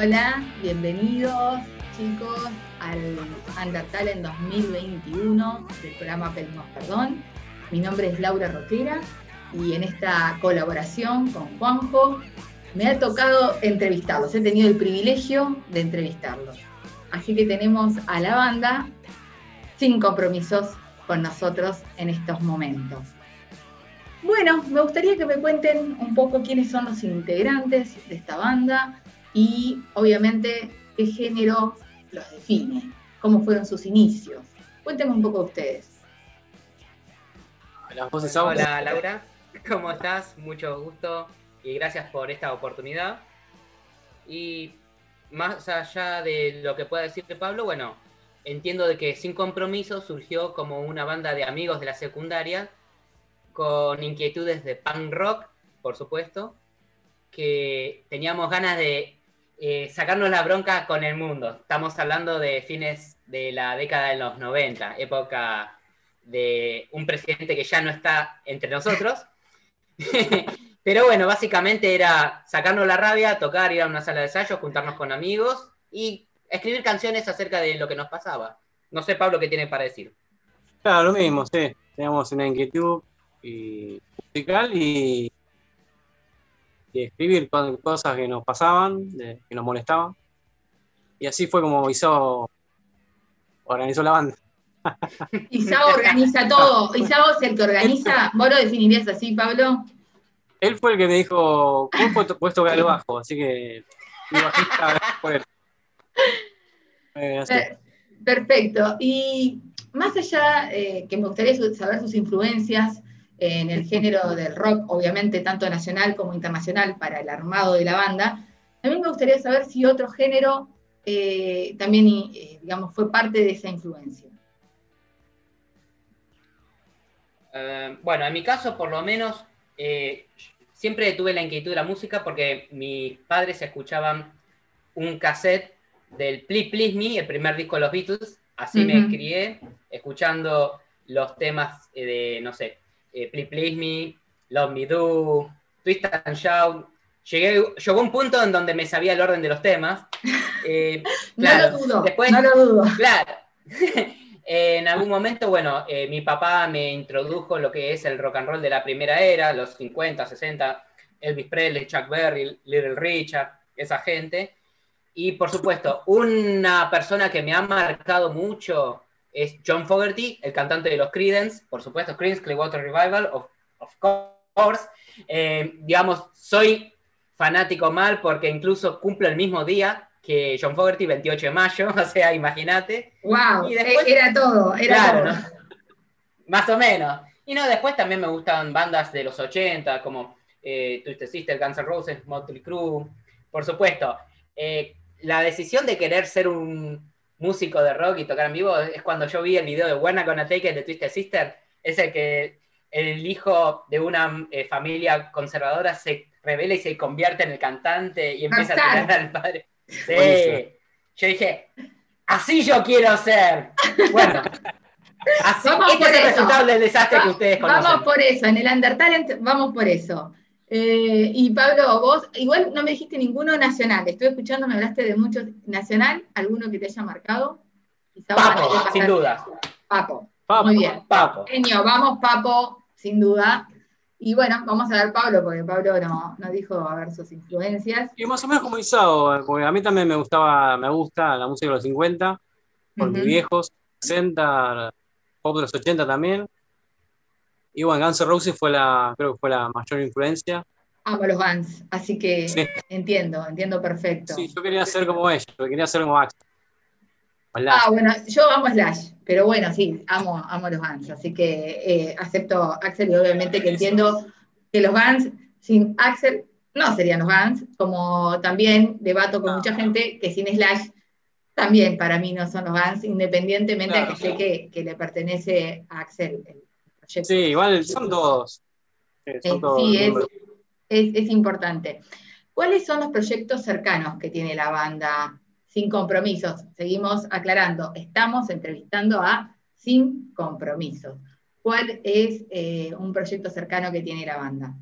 Hola, bienvenidos chicos al Undertale en 2021 del programa Pedimos Perdón. Mi nombre es Laura Roquera y en esta colaboración con Juanjo me ha tocado entrevistarlos. He tenido el privilegio de entrevistarlos. Así que tenemos a la banda sin compromisos con nosotros en estos momentos. Bueno, me gustaría que me cuenten un poco quiénes son los integrantes de esta banda y obviamente qué género los define, cómo fueron sus inicios. Cuéntenme un poco ustedes. Hola, Hola Laura, ¿cómo estás? Mucho gusto y gracias por esta oportunidad. Y más allá de lo que pueda decirte Pablo, bueno, entiendo de que Sin Compromiso surgió como una banda de amigos de la secundaria con inquietudes de punk rock, por supuesto, que teníamos ganas de eh, sacarnos la bronca con el mundo. Estamos hablando de fines de la década de los 90, época de un presidente que ya no está entre nosotros. Pero bueno, básicamente era sacarnos la rabia, tocar, ir a una sala de ensayo, juntarnos con amigos y escribir canciones acerca de lo que nos pasaba. No sé, Pablo, qué tiene para decir. Claro, lo mismo, sí. Teníamos una inquietud y musical y, escribir cosas que nos pasaban, que nos molestaban. Y así fue como Isao organizó la banda. Isao organiza todo. Isao es el que organiza. ¿Vos lo definirías así, Pablo? Él fue el que me dijo, vos puedes tocar el bajo, así que mi bajista por él. Eh, perfecto. Y más allá eh, que me gustaría saber sus influencias, en el género del rock, obviamente tanto nacional como internacional, para el armado de la banda. También me gustaría saber si otro género eh, también, eh, digamos, fue parte de esa influencia. Eh, bueno, en mi caso, por lo menos, siempre tuve la inquietud de la música porque mis padres escuchaban un cassette del Please Please Me, el primer disco de los Beatles. Así me crié, escuchando los temas de, no sé, eh, Please Please Me, Love Me Do, Twist and Shout. Llegué, llegó un punto en donde me sabía el orden de los temas. Eh, no lo dudo, después, no lo dudo. Claro. en algún momento, bueno, eh, mi papá me introdujo lo que es el rock and roll de la primera era, los 50, 60, Elvis Presley, Chuck Berry, Little Richard, esa gente. Y por supuesto, una persona que me ha marcado mucho es John Fogerty, el cantante de los Creedence, por supuesto, Creedence Clearwater Revival, of, of course. Eh, digamos, soy fanático mal porque incluso cumple el mismo día que John Fogerty, 28 de mayo, o sea, imagínate. ¡Wow! era todo, era todo. Más o menos. Y no, después también me gustan bandas de los 80, como eh, Twisted Sister, Guns N' Roses, Motley Crue, por supuesto. Eh, la decisión de querer ser un, músico de rock y tocar en vivo es cuando yo vi el video de Not Gonna Take It de Twisted Sister, es el que el hijo de una eh, familia conservadora se revela y se convierte en el cantante y empieza a tirar al padre. Sí. Yo dije, así yo quiero ser. Bueno. Así, vamos este es el resultado del desastre que ustedes conocen. Vamos por eso, en el Undertalent vamos por eso. Eh, y Pablo, vos, igual no me dijiste ninguno nacional, estoy escuchando, me hablaste de muchos nacional, alguno que te haya marcado. Papo, sin duda. Papo. Muy bien. Papo. Genio, vamos, Papo, sin duda. Y bueno, vamos a ver Pablo, porque Pablo no, no dijo a ver sus influencias. Y más o menos como Isao, porque a mí también me gustaba, me gusta la música de los 50, por mis viejos, 60, pop de los 80 también. Y bueno, Guns N' Roses fue la, creo que fue la mayor influencia. Amo los Guns, así que entiendo, entiendo perfecto. Sí, yo quería ser como ellos, quería ser como Axel. Ah, bueno, yo amo Slash, pero bueno, sí, amo, amo los Guns, así que eh, acepto Axel y obviamente que entiendo que los Guns sin Axel no serían los Guns, como también debato con mucha gente que sin Slash también para mí no son los Guns, independientemente de que sé que, que, le pertenece a Axel Sí, igual son todos. Eh, sí, es, importante. ¿Cuáles son los proyectos cercanos que tiene la banda sin compromisos? Seguimos aclarando, estamos entrevistando a Sin Compromisos. ¿Cuál es eh, un proyecto cercano que tiene la banda?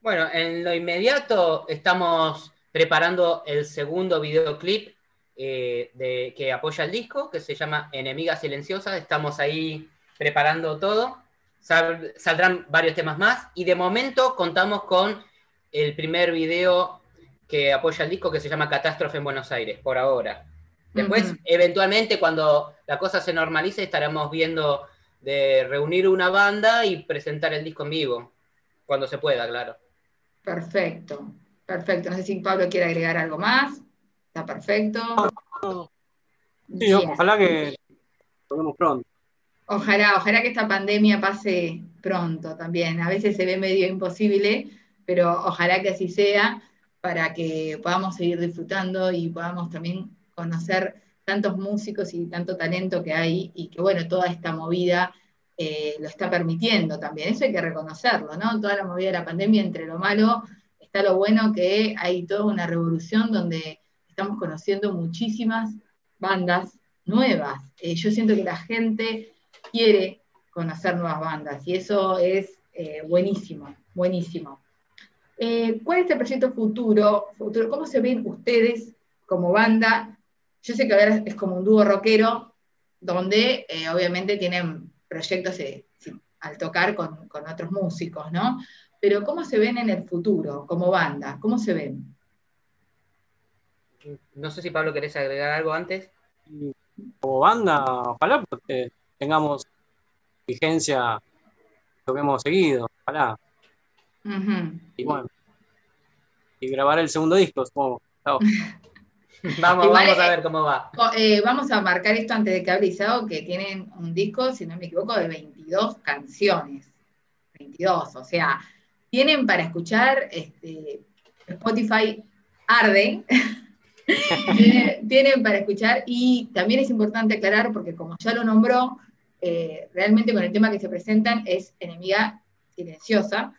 Bueno, en lo inmediato estamos preparando el segundo videoclip eh, de, que apoya el disco, que se llama Enemiga Silenciosa. Estamos ahí preparando todo. saldrán varios temas más. Y de momento contamos con el primer video que apoya el disco, que se llama Catástrofe en Buenos Aires, por ahora. Después, eventualmente, cuando la cosa se normalice, estaremos viendo de reunir una banda y presentar el disco en vivo, cuando se pueda, claro. Perfecto, perfecto. No sé si Pablo quiere agregar algo más. Está perfecto. Sí, ojalá que lo pronto. Ojalá, ojalá que esta pandemia pase pronto también. A veces se ve medio imposible, pero ojalá que así sea para que podamos seguir disfrutando y podamos también conocer tantos músicos y tanto talento que hay y que bueno, toda esta movida eh, lo está permitiendo también. Eso hay que reconocerlo, ¿no? Toda la movida de la pandemia, entre lo malo, está lo bueno que hay toda una revolución donde estamos conociendo muchísimas bandas nuevas. Eh, yo siento que la gente quiere conocer nuevas bandas y eso es eh, buenísimo, buenísimo. ¿Cuál es el proyecto futuro, futuro? ¿Cómo se ven ustedes como banda yo sé que ahora es como un dúo rockero, donde eh, obviamente tienen proyectos eh, al tocar con, otros músicos, ¿no? Pero ¿cómo se ven en el futuro como banda? ¿Cómo se ven? No sé si Pablo querés agregar algo antes. Como banda, ojalá porque tengamos vigencia lo que hemos seguido, ojalá. Y bueno, y grabar el segundo disco, supongo. vamos, vamos a ver cómo va. Eh, vamos a marcar esto antes de que hable que tienen un disco, si no me equivoco, de 22 canciones. 22, o sea, tienen para escuchar este, Spotify arde. tienen, para escuchar y también es importante aclarar, porque como ya lo nombró, eh, realmente con el tema que se presentan es enemiga silenciosa,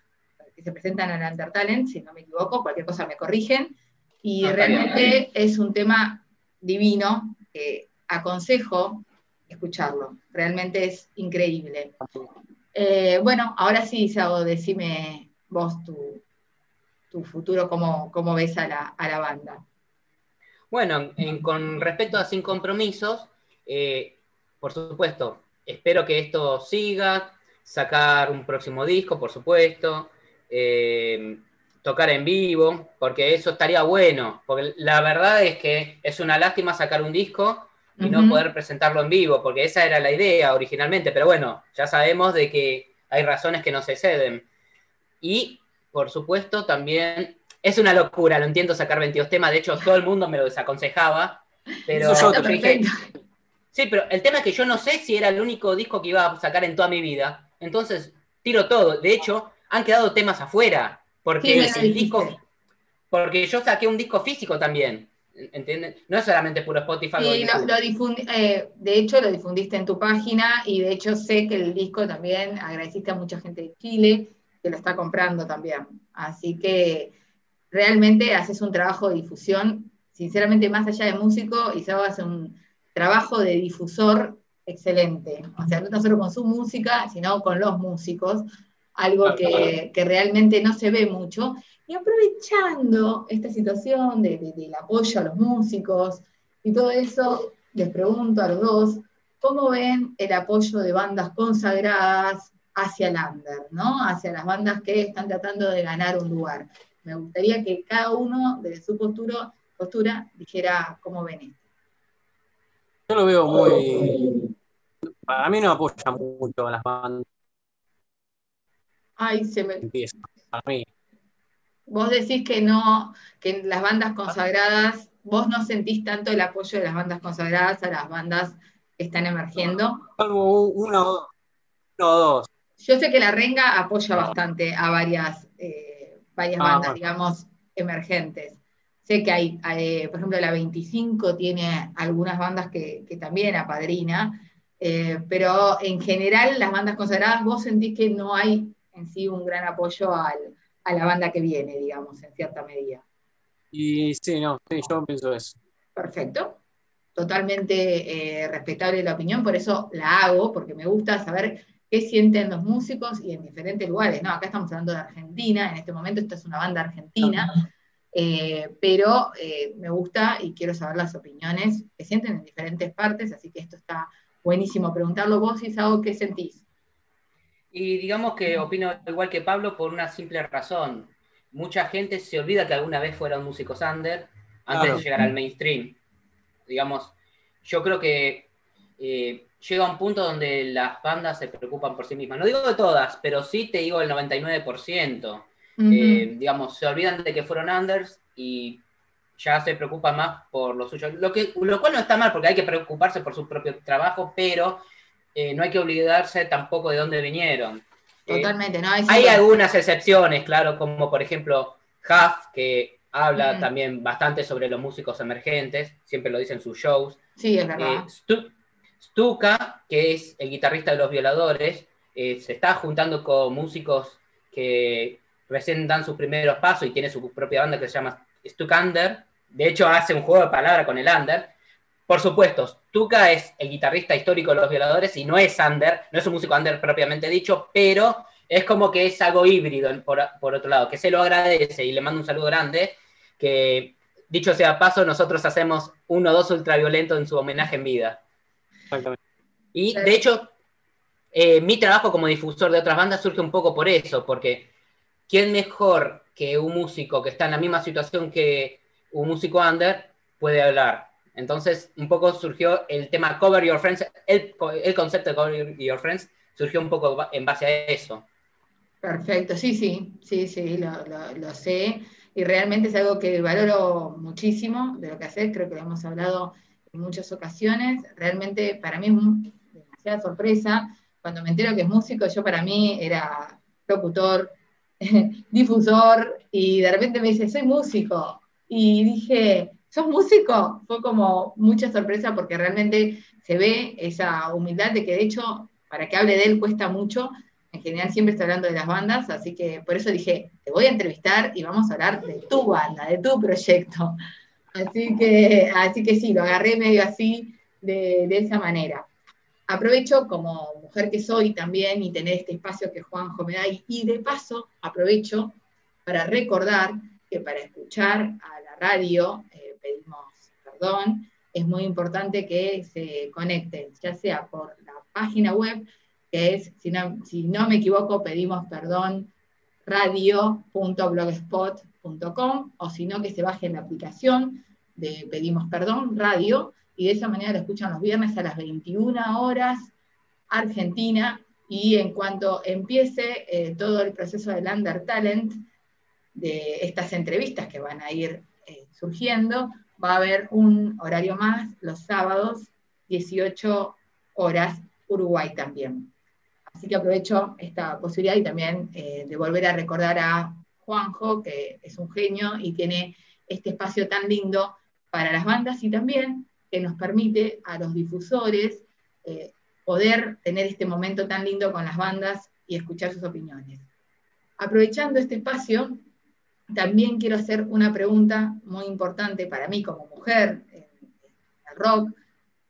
que se presentan en Under Talent, si no me equivoco, cualquier cosa me corrigen. Y realmente es un tema divino que aconsejo escucharlo. Realmente es increíble. Eh, bueno, ahora sí, Sago, decime vos tu, futuro, cómo, cómo ves a la, banda. Bueno, con respecto a Sin Compromisos, eh, por supuesto, espero que esto siga, sacar un próximo disco, por supuesto. Eh, tocar en vivo, porque eso estaría bueno, porque la verdad es que es una lástima sacar un disco y no poder presentarlo en vivo, porque esa era la idea originalmente, pero bueno, ya sabemos de que hay razones que no se ceden. Y, por supuesto, también es una locura, lo entiendo sacar 22 temas, de hecho todo el mundo me lo desaconsejaba, pero sí, pero el tema es que yo no sé si era el único disco que iba a sacar en toda mi vida, entonces tiro todo, de hecho han quedado temas afuera, porque el disco, porque yo saqué un disco físico también. ¿Entienden? No es solamente puro Spotify. Sí, lo, eh, de hecho lo difundiste en tu página y de hecho sé que el disco también agradeciste a mucha gente de Chile que lo está comprando también. Así que realmente haces un trabajo de difusión, sinceramente más allá de músico, y se hace un trabajo de difusor excelente. O sea, no solo con su música, sino con los músicos, algo que, realmente no se ve mucho. Y aprovechando esta situación del apoyo a los músicos y todo eso, les pregunto a los dos, ¿cómo ven el apoyo de bandas consagradas hacia el under, ¿no? hacia las bandas que están tratando de ganar un lugar? Me gustaría que cada uno, desde su postura, postura dijera cómo ven esto. Yo lo veo muy... Para mí no apoya mucho a las bandas Ay, se me... Empieza, a mí. Vos decís que no, que en las bandas consagradas, vos no sentís tanto el apoyo de las bandas consagradas a las bandas que están emergiendo. Uno o dos. Yo sé que la Renga apoya bastante a varias, eh, varias ah, bandas, digamos, emergentes. Sé que hay, por ejemplo, la 25 tiene algunas bandas que, también apadrina, eh, pero en general las bandas consagradas, vos sentís que no hay en sí un gran apoyo a la banda que viene, digamos, en cierta medida. Y sí, no, yo pienso eso. Perfecto. Totalmente eh, respetable la opinión, por eso la hago, porque me gusta saber qué sienten los músicos y en diferentes lugares. No, acá estamos hablando de Argentina, en este momento esta es una banda argentina, eh, pero eh, me gusta y quiero saber las opiniones que sienten en diferentes partes, así que esto está buenísimo. Preguntarlo vos, Isao, ¿qué sentís? Y digamos que opino igual que Pablo por una simple razón. Mucha gente se olvida que alguna vez fueron músicos under antes de llegar al mainstream. Digamos, yo creo que eh, llega un punto donde las bandas se preocupan por sí mismas. No digo de todas, pero sí te digo el 99%. Eh, digamos, se olvidan de que fueron unders y ya se preocupan más por lo suyo. Lo, que, lo cual no está mal, porque hay que preocuparse por su propio trabajo, pero eh, no hay que olvidarse tampoco de dónde vinieron. Totalmente, ¿no? Hay, algunas excepciones, claro, como por ejemplo Huff, que habla también bastante sobre los músicos emergentes, siempre lo dice en sus shows. Sí, es verdad. Stuka, que es el guitarrista de los violadores, eh, se está juntando con músicos que recién dan sus primeros pasos y tiene su propia banda que se llama Stukander. De hecho, hace un juego de palabras con el Under. Por supuesto, Stuka es el guitarrista histórico de los violadores y no es under, no es un músico under propiamente dicho, pero es como que es algo híbrido por, por otro lado, que se lo agradece y le mando un saludo grande, que dicho sea paso, nosotros hacemos uno o dos ultraviolentos en su homenaje en vida. Y de hecho, eh, mi trabajo como difusor de otras bandas surge un poco por eso, porque ¿quién mejor que un músico que está en la misma situación que un músico under puede hablar? Entonces, un poco surgió el tema Cover Your Friends, el, concepto de Cover Your Friends surgió un poco en base a eso. Perfecto, sí, sí, sí, sí, lo, lo sé. Y realmente es algo que valoro muchísimo de lo que haces, creo que lo hemos hablado en muchas ocasiones. Realmente para mí es demasiada sorpresa. Cuando me entero que es músico, yo para mí era locutor, difusor, y de repente me dice, soy músico. Y dije, ¿sos músico? Fue como mucha sorpresa porque realmente se ve esa humildad de que de hecho, para que hable de él cuesta mucho. En general siempre está hablando de las bandas, así que por eso dije, te voy a entrevistar y vamos a hablar de tu banda, de tu proyecto. Así que, así que sí, lo agarré medio así, de, esa manera. Aprovecho como mujer que soy también y tener este espacio que Juanjo me da y, de paso aprovecho para recordar que para escuchar a la radio, eh, pedimos perdón, es muy importante que se conecten, ya sea por la página web, que es, si no, si no me equivoco, pedimos perdón radio.blogspot o si no, que se baje la aplicación de Pedimos Perdón, radio, y de esa manera lo escuchan los viernes a las 21 horas, Argentina, y en cuanto empiece eh, todo el proceso del Under Talent, de estas entrevistas que van a ir eh, surgiendo, va a haber un horario más los sábados, 18 horas, Uruguay también. Así que aprovecho esta posibilidad y también eh, de volver a recordar a Juanjo, que es un genio y tiene este espacio tan lindo para las bandas y también que nos permite a los difusores eh, poder tener este momento tan lindo con las bandas y escuchar sus opiniones. Aprovechando este espacio, también quiero hacer una pregunta muy importante para mí como mujer en el rock,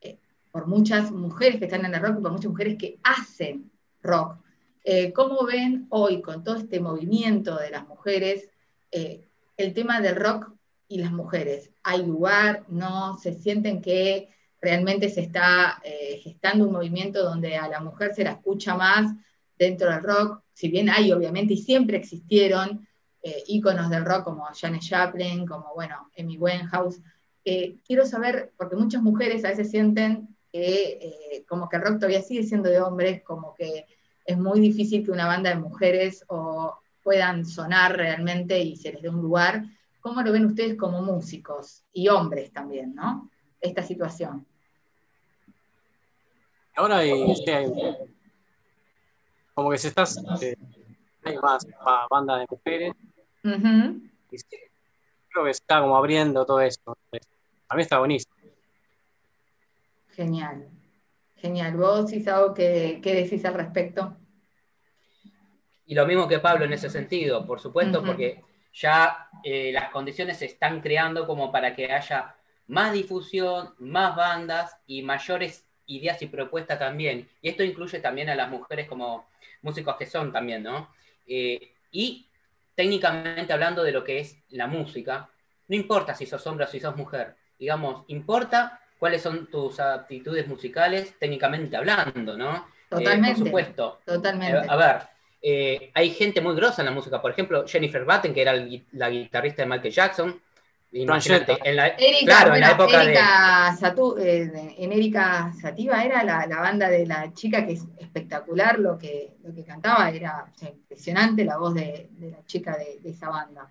eh, por muchas mujeres que están en el rock y por muchas mujeres que hacen rock. Eh, ¿Cómo ven hoy con todo este movimiento de las mujeres eh, el tema del rock y las mujeres? ¿Hay lugar? ¿No? ¿Se sienten que realmente se está eh, gestando un movimiento donde a la mujer se la escucha más dentro del rock? Si bien hay, obviamente, y siempre existieron íconos del rock como Janet Joplin, como, bueno, Amy Winehouse. quiero saber, porque muchas mujeres a veces sienten que como que el rock todavía sigue siendo de hombres, como que es muy difícil que una banda de mujeres o puedan sonar realmente y se les dé un lugar. ¿Cómo lo ven ustedes como músicos y hombres también, no? Esta situación. Ahora hay, como que se está, eh, hay más bandas de mujeres. y creo que se está como abriendo todo esto. A mí está buenísimo. Genial. Genial. ¿Vos, Isao, qué, qué decís al respecto? Y lo mismo que Pablo en ese sentido, por supuesto, porque ya eh, las condiciones se están creando como para que haya más difusión, más bandas y mayores ideas y propuestas también. Y esto incluye también a las mujeres como músicos que son también, ¿no? Eh, y técnicamente hablando de lo que es la música, no importa si sos hombre o si sos mujer, digamos, importa cuáles son tus aptitudes musicales técnicamente hablando, ¿no? Totalmente. por supuesto. Totalmente. a ver, hay gente muy grosa en la música, por ejemplo, Jennifer Batten, que era la guitarrista de Michael Jackson, Imagínate, en la, Erika, claro, bueno, en la época Erika Satu, eh, en Erika Sativa era la, la, banda de la chica que es espectacular lo que, lo que cantaba, era o sea, impresionante la voz de, de la chica de, de esa banda.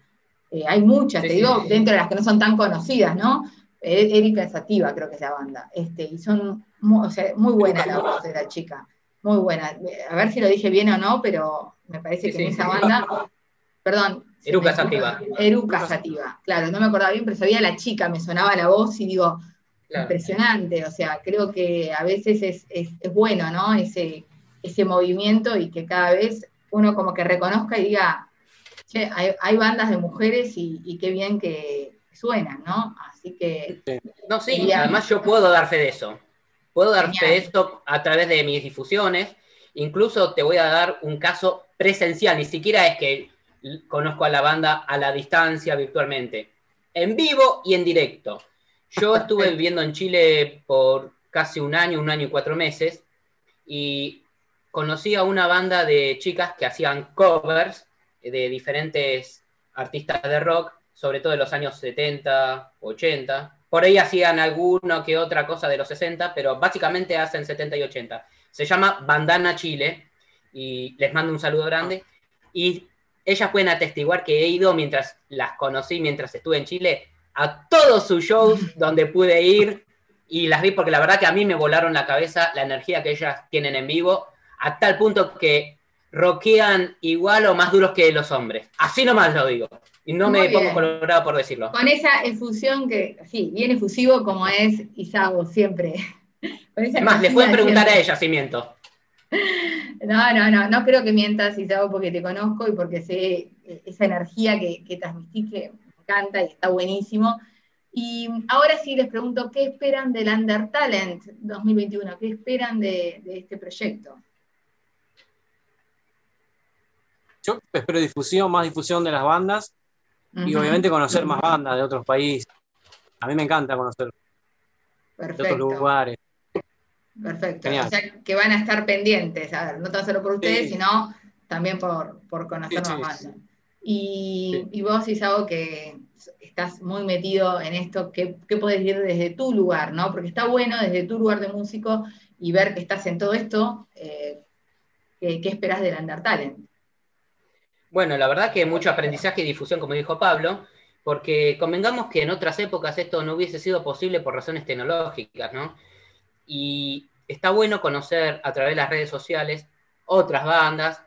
Eh, hay muchas, Sí, te sí, digo, sí. dentro de las que no son tan conocidas, ¿no? Eh, Erika Sativa creo que es la banda, este, y son muy, o sea, muy buena la voz de la chica, muy buena. A ver si lo dije bien o no, pero me parece Sí, que en esa banda, perdón. Eruca Sativa. Eruca Sativa, claro, no me acordaba bien, pero sabía la chica, me sonaba la voz y digo, Claro. impresionante, o sea, creo que a veces es, es- es bueno, ¿no? Ese, ese movimiento y que cada vez uno como que reconozca y diga, che, hay, hay bandas de mujeres y, y qué bien que suenan, ¿no? Así que, No, sí, Genial. además yo puedo dar fe de eso. Puedo dar fe de esto a través de mis difusiones. Incluso te voy a dar un caso presencial, ni siquiera es que conozco a la banda a la distancia virtualmente. En vivo y en directo. Yo estuve viviendo en Chile por casi un año, un año y cuatro meses, y conocí a una banda de chicas que hacían covers de diferentes artistas de rock, sobre todo de los años 70, 80. Por ahí hacían alguna que otra cosa de los 60, pero básicamente hacen 70 y 80. Se llama Bandana Chile y les mando un saludo grande. Y ellas pueden atestiguar que he ido mientras las conocí, mientras estuve en Chile, a todos sus shows donde pude ir y las vi porque la verdad que a mí me volaron la cabeza la energía que ellas tienen en vivo, a tal punto que rockean igual o más duros que los hombres. Así nomás lo digo. Y no Muy me pongo bien. colorado por decirlo. con esa efusión que, sí, bien efusivo como es Isago siempre. Con esa Es más, energía pueden preguntar a ellas si miento. No, no, no, no creo que mientas, Isago, porque te conozco y porque sé eh, esa energía que, que transmitís que me encanta y está buenísimo. Y ahora sí les pregunto, ¿qué esperan del Under Talent 2021? ¿Qué esperan de, de este proyecto? Yo espero difusión, más difusión de las bandas y obviamente conocer más bandas de otros países. A mí me encanta conocer de otros Perfecto, lugares. perfecto. Genial. O sea, que van a estar pendientes, a ver, no tan solo por ustedes, Sí. sino también por, por conocer Sí, más bandas. Y, y vos, Isago, que estás muy metido en esto, ¿qué, qué podés decir desde tu lugar, no? Porque está bueno desde tu lugar de músico y ver que estás en todo esto, eh, ¿qué, qué esperás del Under Talent? Bueno, la verdad que mucho aprendizaje y difusión, como dijo Pablo, porque convengamos que en otras épocas esto no hubiese sido posible por razones tecnológicas, ¿no? Y está bueno conocer a través de las redes sociales otras bandas.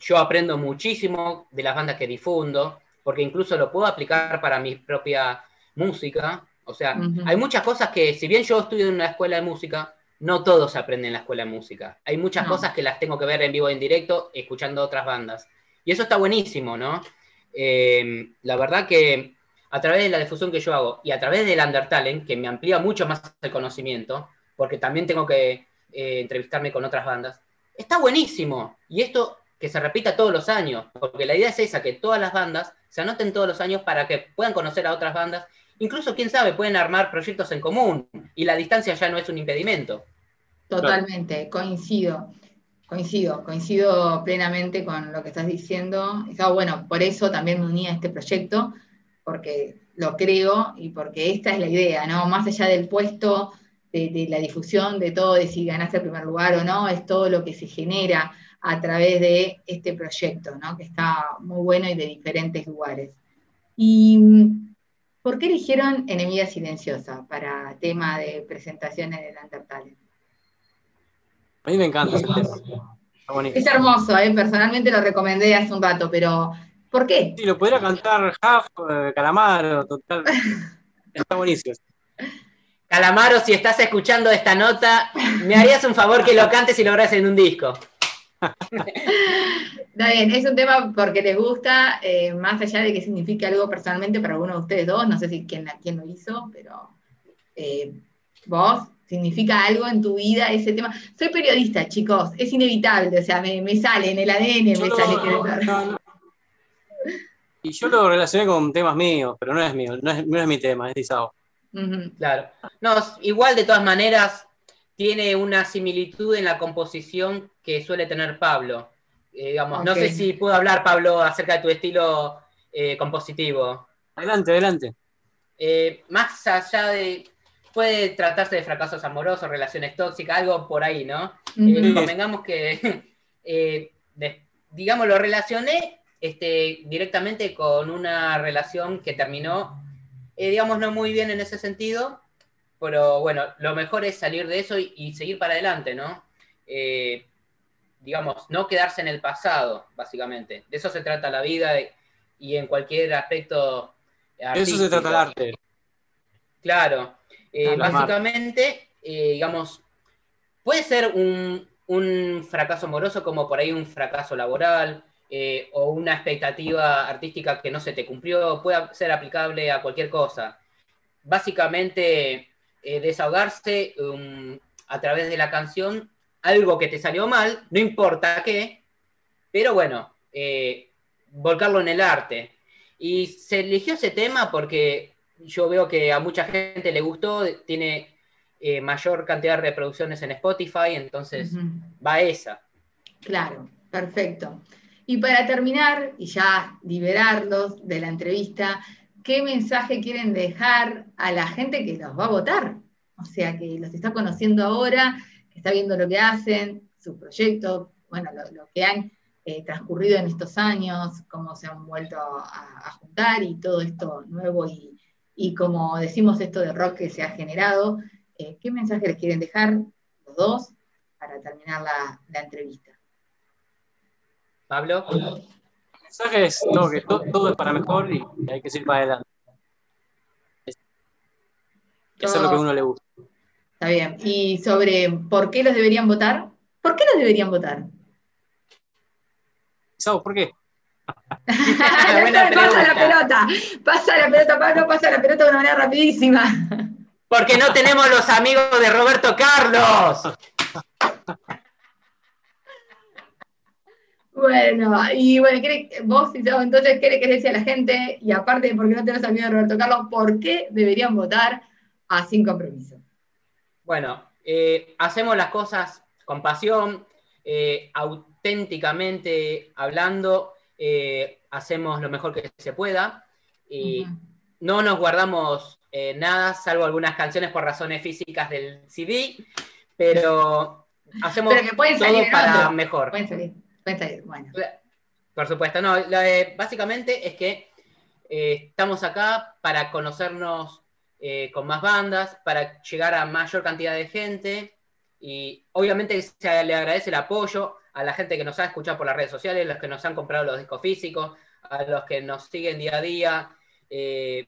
Yo aprendo muchísimo de las bandas que difundo, porque incluso lo puedo aplicar para mi propia música. O sea, hay muchas cosas que, si bien yo estudio en una escuela de música, no todos se aprenden en la escuela de música. Hay muchas No. cosas que las tengo que ver en vivo en directo, escuchando otras bandas. Y eso está buenísimo, ¿no? Eh, la verdad que a través de la difusión que yo hago y a través del Undertalent, que me amplía mucho más el conocimiento, porque también tengo que eh, entrevistarme con otras bandas, está buenísimo. Y esto que se repita todos los años, porque la idea es esa, que todas las bandas se anoten todos los años para que puedan conocer a otras bandas. Incluso, quién sabe, pueden armar proyectos en común y la distancia ya no es un impedimento. Totalmente, coincido, coincido, coincido plenamente con lo que estás diciendo. Está bueno, por eso también me uní a este proyecto, porque lo creo y porque esta es la idea, ¿no? Más allá del puesto, de, la difusión, de todo, de si ganaste el primer lugar o no, es todo lo que se genera a través de este proyecto, ¿no? Que está muy bueno y de diferentes lugares. ¿Y por qué eligieron Enemiga Silenciosa para tema de presentación en el Undertale? A mí me encanta ese tema. Está bonito. Es hermoso, ¿eh? personalmente lo recomendé hace un rato, pero ¿por qué? Sí, lo podría cantar Huff, eh, Calamaro, total. Está buenísimo. Calamaro, si estás escuchando esta nota, me harías un favor que lo cantes y lo grabes en un disco. Está bien, es un tema porque les gusta, eh, más allá de que signifique algo personalmente para alguno de ustedes dos, no sé si quién, quién lo hizo, pero eh, vos, significa algo en tu vida ese tema. Soy periodista, chicos, es inevitable, o sea, me, me sale en el ADN, Yo me no- sale que... no, no. Y yo lo relacioné con temas míos, pero no es mío, no es, no es mi tema, es Isao. Claro. No, igual de todas maneras, tiene una similitud en la composición que suele tener Pablo. Eh, digamos, No sé si puedo hablar, Pablo, acerca de tu estilo eh, compositivo. Adelante, adelante. Eh, más allá de. Puede tratarse de fracasos amorosos, relaciones tóxicas, algo por ahí, ¿no? convengamos que, digamos, lo relacioné este, directamente con una relación que terminó, digamos, no muy bien en ese sentido, pero bueno, lo mejor es salir de eso y, seguir para adelante, ¿no? digamos, no quedarse en el pasado, básicamente. De eso se trata la vida y en cualquier aspecto. De eso se trata el arte. Claro. Eh, básicamente, eh, digamos, puede ser un, fracaso amoroso como por ahí un fracaso laboral eh, o una expectativa artística que no se te cumplió, puede ser aplicable a cualquier cosa. Básicamente, desahogarse um, a través de la canción algo que te salió mal, no importa qué, pero bueno, eh, volcarlo en el arte. Y se eligió ese tema porque yo veo que a mucha gente le gustó, tiene eh, mayor cantidad de reproducciones en Spotify, entonces va esa. Claro, perfecto. Y para terminar, y ya liberarlos de la entrevista, ¿qué mensaje quieren dejar a la gente que los va a votar? O sea, que los está conociendo ahora está viendo lo que hacen, sus proyectos, bueno, lo, que han eh, transcurrido en estos años, cómo se han vuelto a, juntar y todo esto nuevo y, como decimos esto de rock que se ha generado. Eh, ¿Qué mensaje les quieren dejar los dos para terminar la, entrevista? Pablo. El mensaje es que todo, es para mejor y hay que seguir para adelante. Eso es lo que a uno le gusta. Está bien. ¿Y sobre por qué los deberían votar? ¿Por qué los deberían votar? ¿por qué? pasa la pelota, pasa la pelota, Pablo, pasa la pelota de una manera rapidísima. Porque no tenemos los amigos de Roberto Carlos. Bueno, y bueno, vos entonces, ¿qué le querés decir a la gente? Y aparte de por qué no tenemos amigos de Roberto Carlos, ¿por qué deberían votar a Sin Compromiso? Bueno, eh, hacemos las cosas con pasión, eh, auténticamente hablando, eh, hacemos lo mejor que se pueda y no nos guardamos nada, salvo algunas canciones por razones físicas del CD, pero hacemos todo para mejor. Pueden salir, pueden salir, bueno. Por supuesto, no, básicamente es que estamos acá para conocernos eh, con más bandas, para llegar a mayor cantidad de gente. Y obviamente se le agradece el apoyo a la gente que nos ha escuchado por las redes sociales, los que nos han comprado los discos físicos, a los que nos siguen día a día. Eh,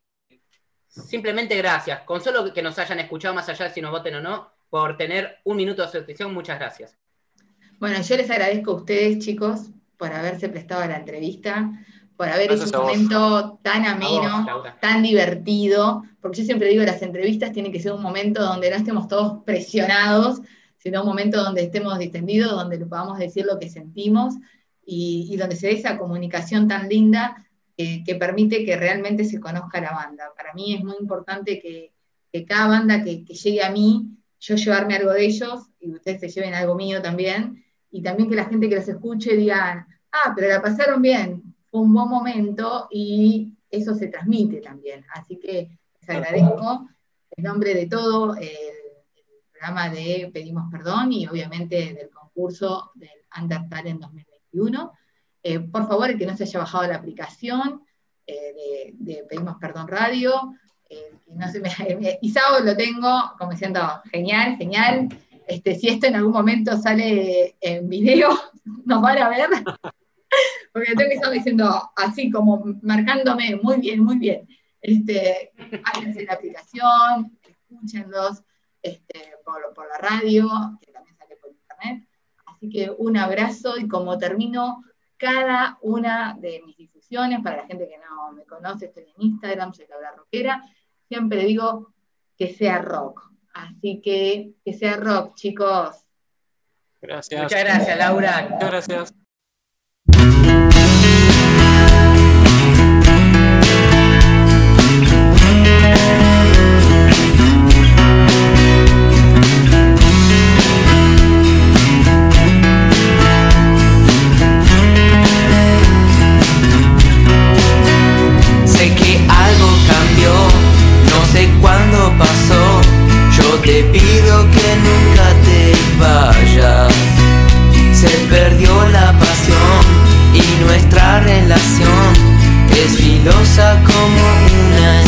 simplemente gracias. Con solo que nos hayan escuchado, más allá de si nos voten o no, por tener un minuto de atención, muchas gracias. Bueno, yo les agradezco a ustedes, chicos, por haberse prestado a la entrevista por haber hecho un momento tan ameno, tan divertido, porque yo siempre digo, las entrevistas tienen que ser un momento donde no estemos todos presionados, sino un momento donde estemos distendidos, donde podamos decir lo que sentimos y, donde se dé esa comunicación tan linda que permite que realmente se conozca la banda. Para mí es muy importante que, cada banda que, que llegue a mí, yo llevarme algo de ellos y ustedes se lleven algo mío también, y también que la gente que los escuche diga, ah, pero la pasaron bien, un buen momento y eso se transmite también. Así que les agradezco en nombre de todo el, programa de Pedimos Perdón y obviamente del concurso del Under en 2021. Eh, por favor, el que no se haya bajado la aplicación eh, de, Pedimos Perdón Radio, eh, no se me, Isao lo tengo como diciendo, genial, genial. Este, si esto en algún momento sale en video, nos van a ver. porque tengo que estar diciendo así como marcándome muy bien, muy bien. Este, háganse la aplicación, escúchenlos este, por, la radio, que también sale por internet. Así que un abrazo y como termino cada una de mis difusiones, para la gente que no me conoce, estoy en Instagram, soy Laura Roquera, siempre digo que sea rock. Así que que sea rock, chicos. Gracias. Muchas gracias, Laura. Muchas gracias. Te pido que nunca te vayas. Se perdió la pasión y nuestra relación es filosa como una